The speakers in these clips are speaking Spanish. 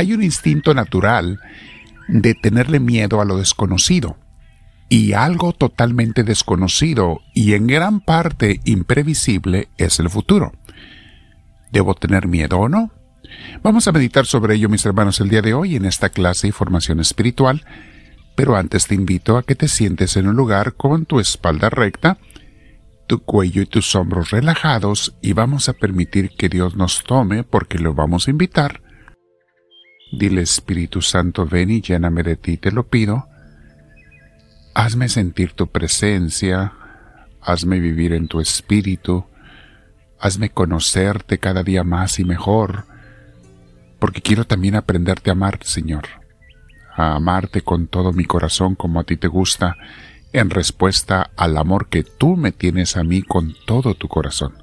Hay un instinto natural de tenerle miedo a lo desconocido. Y algo totalmente desconocido y en gran parte imprevisible es el futuro. ¿Debo tener miedo o no? Vamos a meditar sobre ello, mis hermanos, el día de hoy en esta clase y formación espiritual, pero antes te invito a que te sientes en un lugar con tu espalda recta, tu cuello y tus hombros relajados y vamos a permitir que Dios nos tome porque lo vamos a invitar. Dile Espíritu Santo, ven y lléname de ti, te lo pido. Hazme sentir tu presencia, hazme vivir en tu espíritu, hazme conocerte cada día más y mejor, porque quiero también aprenderte a amar, Señor, a amarte con todo mi corazón como a ti te gusta, en respuesta al amor que tú me tienes a mí con todo tu corazón.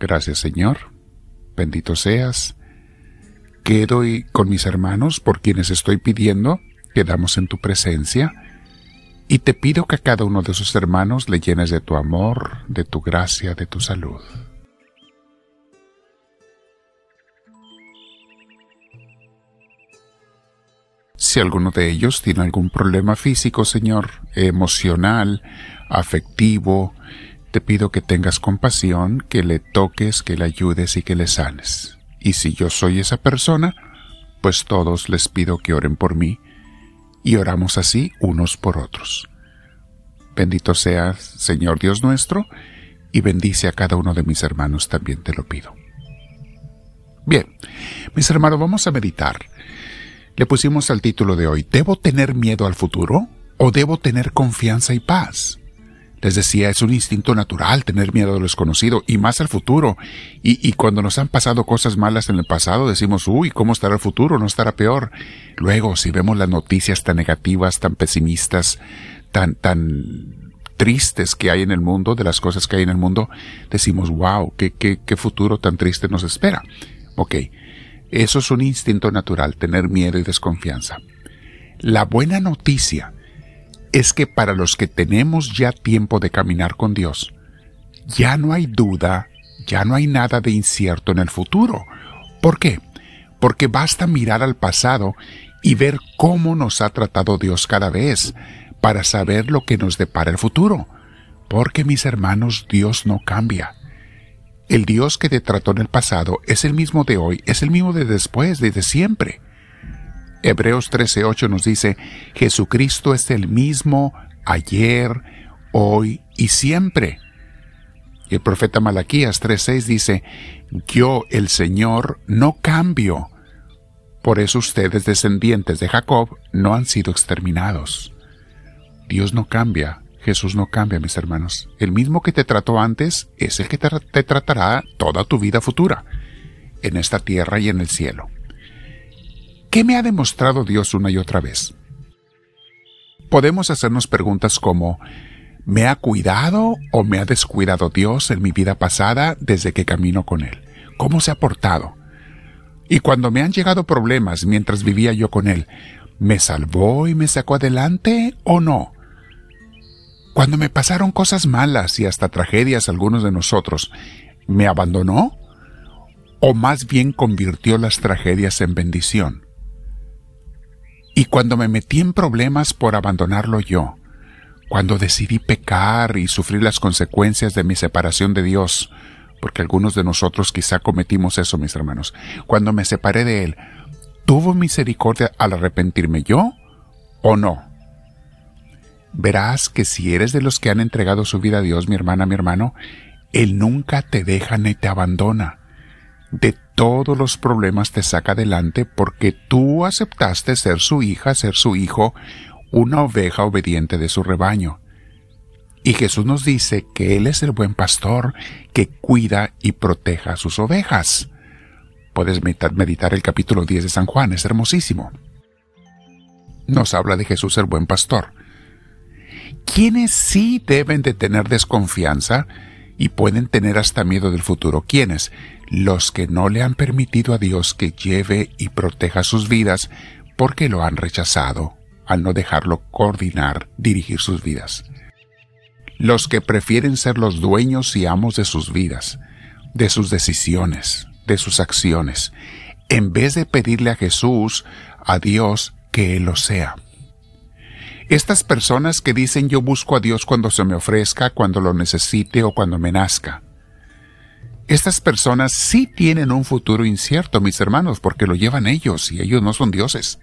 Gracias, Señor, bendito seas. Quedo con mis hermanos por quienes estoy pidiendo quedamos en tu presencia y te pido que a cada uno de sus hermanos le llenes de tu amor, de tu gracia, de tu salud. Si alguno de ellos tiene algún problema físico, Señor, emocional, afectivo, te pido que tengas compasión, que le toques, que le ayudes y que le sanes. Y si yo soy esa persona, pues todos les pido que oren por mí y oramos así unos por otros. Bendito seas, Señor Dios nuestro, y bendice a cada uno de mis hermanos, también te lo pido. Bien, mis hermanos, vamos a meditar. Le pusimos al título de hoy, ¿debo tener miedo al futuro o debo tener confianza y paz? Les decía, es un instinto natural tener miedo a lo desconocido y más al futuro. Y, cuando nos han pasado cosas malas en el pasado, decimos, uy, ¿cómo estará el futuro? ¿No estará peor? Luego, si vemos las noticias tan negativas, tan pesimistas, tan, tan tristes que hay en el mundo, de las cosas que hay en el mundo, decimos, wow, qué, qué, qué futuro tan triste nos espera. Ok, eso es un instinto natural, tener miedo y desconfianza. La buena noticia es que para los que tenemos ya tiempo de caminar con Dios, ya no hay duda, ya no hay nada de incierto en el futuro. ¿Por qué? Porque basta mirar al pasado y ver cómo nos ha tratado Dios cada vez para saber lo que nos depara el futuro. Porque mis hermanos, Dios no cambia. El Dios que te trató en el pasado es el mismo de hoy, es el mismo de después, desde siempre. Hebreos 13:8 nos dice, Jesucristo es el mismo ayer, hoy y siempre. Y el profeta Malaquías 3:6 dice, Yo, el Señor, no cambio. Por eso ustedes, descendientes de Jacob, no han sido exterminados. Dios no cambia, Jesús no cambia, mis hermanos. El mismo que te trató antes es el que te, te tratará toda tu vida futura, en esta tierra y en el cielo. ¿Qué me ha demostrado Dios una y otra vez? Podemos hacernos preguntas como, ¿me ha cuidado o me ha descuidado Dios en mi vida pasada desde que camino con Él? ¿Cómo se ha portado? Y cuando me han llegado problemas mientras vivía yo con Él, ¿me salvó y me sacó adelante o no? Cuando me pasaron cosas malas y hasta tragedias algunos de nosotros, ¿me abandonó? ¿O más bien convirtió las tragedias en bendición? Y cuando me metí en problemas por abandonarlo yo, cuando decidí pecar y sufrir las consecuencias de mi separación de Dios, porque algunos de nosotros quizá cometimos eso, mis hermanos, cuando me separé de Él, ¿tuvo misericordia al arrepentirme yo o no? Verás que si eres de los que han entregado su vida a Dios, mi hermana, mi hermano, Él nunca te deja ni te abandona de todos los problemas te saca adelante porque tú aceptaste ser su hija, ser su hijo, una oveja obediente de su rebaño. Y Jesús nos dice que Él es el buen pastor que cuida y proteja a sus ovejas. Puedes meditar el capítulo 10 de San Juan, es hermosísimo. Nos habla de Jesús el buen pastor. ¿Quiénes sí deben de tener desconfianza y pueden tener hasta miedo del futuro? ¿Quiénes? Los que no le han permitido a Dios que lleve y proteja sus vidas porque lo han rechazado al no dejarlo coordinar, dirigir sus vidas. Los que prefieren ser los dueños y amos de sus vidas, de sus decisiones, de sus acciones. en vez de pedirle a Jesús, a Dios, que Él lo sea. Estas personas que dicen yo busco a Dios cuando se me ofrezca, cuando lo necesite o cuando me nazca. Estas personas sí tienen un futuro incierto, mis hermanos, porque lo llevan ellos y ellos no son dioses.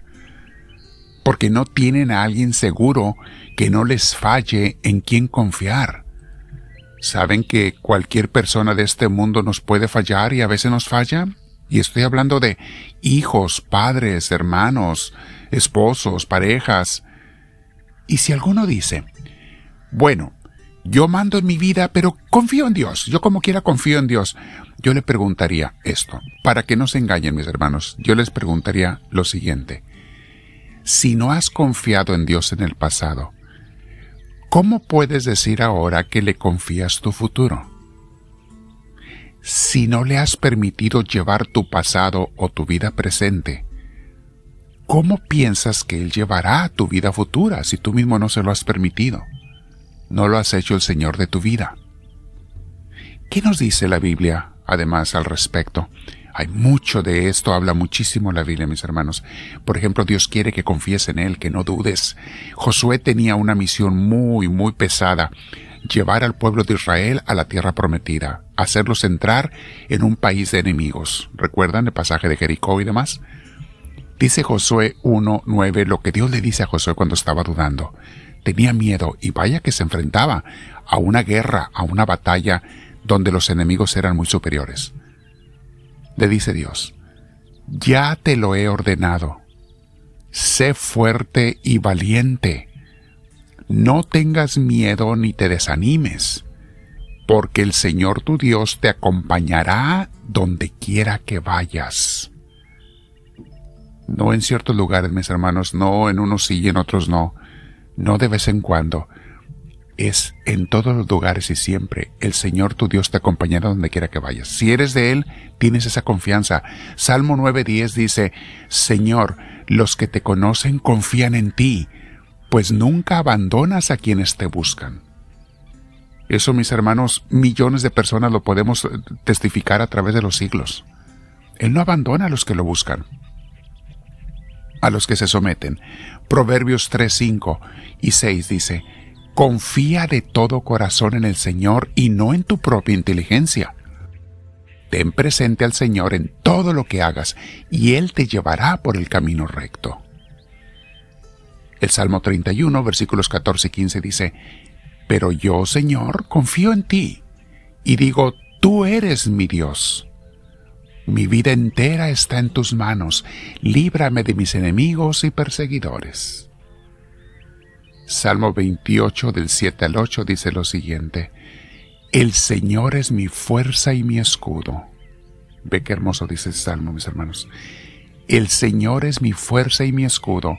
Porque no tienen a alguien seguro que no les falle en quien confiar. ¿Saben que cualquier persona de este mundo nos puede fallar y a veces nos falla? Y estoy hablando de hijos, padres, hermanos, esposos, parejas. Y si alguno dice, bueno, yo mando en mi vida, pero confío en Dios, yo como quiera confío en Dios, yo le preguntaría esto, para que no se engañen mis hermanos, yo les preguntaría lo siguiente, si no has confiado en Dios en el pasado, ¿cómo puedes decir ahora que le confías tu futuro? Si no le has permitido llevar tu pasado o tu vida presente, ¿cómo piensas que Él llevará tu vida futura si tú mismo no se lo has permitido? No lo has hecho el Señor de tu vida. ¿Qué nos dice la Biblia, además, al respecto? Hay mucho de esto, habla muchísimo la Biblia, mis hermanos. Por ejemplo, Dios quiere que confíes en Él, que no dudes. Josué tenía una misión muy, muy pesada, llevar al pueblo de Israel a la tierra prometida, hacerlos entrar en un país de enemigos. ¿Recuerdan el pasaje de Jericó y demás? Dice Josué 1.9 lo que Dios le dice a Josué cuando estaba dudando. Tenía miedo y vaya que se enfrentaba a una guerra, a una batalla donde los enemigos eran muy superiores. Le dice Dios, ya te lo he ordenado. Sé fuerte y valiente. No tengas miedo ni te desanimes, porque el Señor tu Dios te acompañará donde quiera que vayas. No en ciertos lugares, mis hermanos, no en unos sí y en otros no, no de vez en cuando, es en todos los lugares y siempre. El Señor tu Dios te acompañará donde quiera que vayas. Si eres de Él, tienes esa confianza. Salmo 9.10 dice, Señor, los que te conocen confían en ti, pues nunca abandonas a quienes te buscan. Eso, mis hermanos, millones de personas lo podemos testificar a través de los siglos. Él no abandona a los que lo buscan, a los que se someten. Proverbios 3, 5 y 6 dice, Confía de todo corazón en el Señor y no en tu propia inteligencia. Ten presente al Señor en todo lo que hagas y Él te llevará por el camino recto. El Salmo 31, versículos 14 y 15 dice, Pero yo, Señor, confío en ti y digo, tú eres mi Dios. Mi vida entera está en tus manos, líbrame de mis enemigos y perseguidores. Salmo 28 del 7 al 8 dice lo siguiente, El Señor es mi fuerza y mi escudo. Ve qué hermoso dice el Salmo, mis hermanos. El Señor es mi fuerza y mi escudo,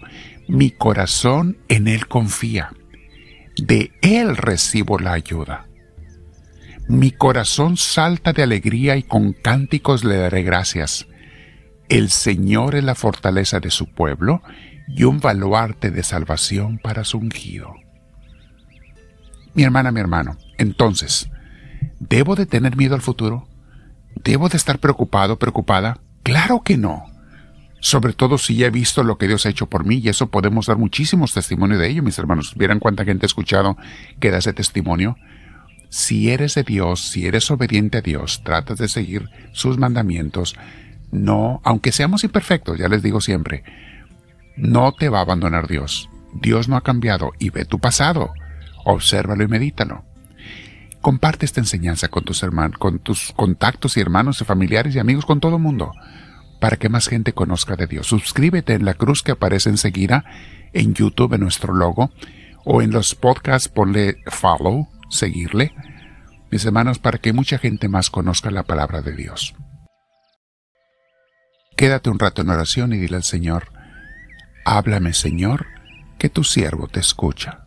mi corazón en Él confía, de Él recibo la ayuda. Mi corazón salta de alegría y con cánticos le daré gracias. El Señor es la fortaleza de su pueblo y un baluarte de salvación para su ungido. Mi hermana, mi hermano, entonces, ¿debo de tener miedo al futuro? ¿Debo de estar preocupado, preocupada? Claro que no. Sobre todo si ya he visto lo que Dios ha hecho por mí y eso podemos dar muchísimos testimonios de ello, mis hermanos. Vieran cuánta gente ha escuchado que da ese testimonio. Si eres de Dios, si eres obediente a Dios, tratas de seguir sus mandamientos, no, aunque seamos imperfectos, ya les digo siempre, no te va a abandonar Dios. Dios no ha cambiado y ve tu pasado. Obsérvalo y medítalo. Comparte esta enseñanza con tus hermanos, con tus contactos y hermanos y familiares y amigos, con todo el mundo, para que más gente conozca de Dios. Suscríbete en la cruz que aparece enseguida en YouTube en nuestro logo o en los podcasts ponle follow, seguirle, mis hermanos, para que mucha gente más conozca la palabra de Dios. Quédate un rato en oración y dile al Señor, Háblame, Señor, que tu siervo te escucha.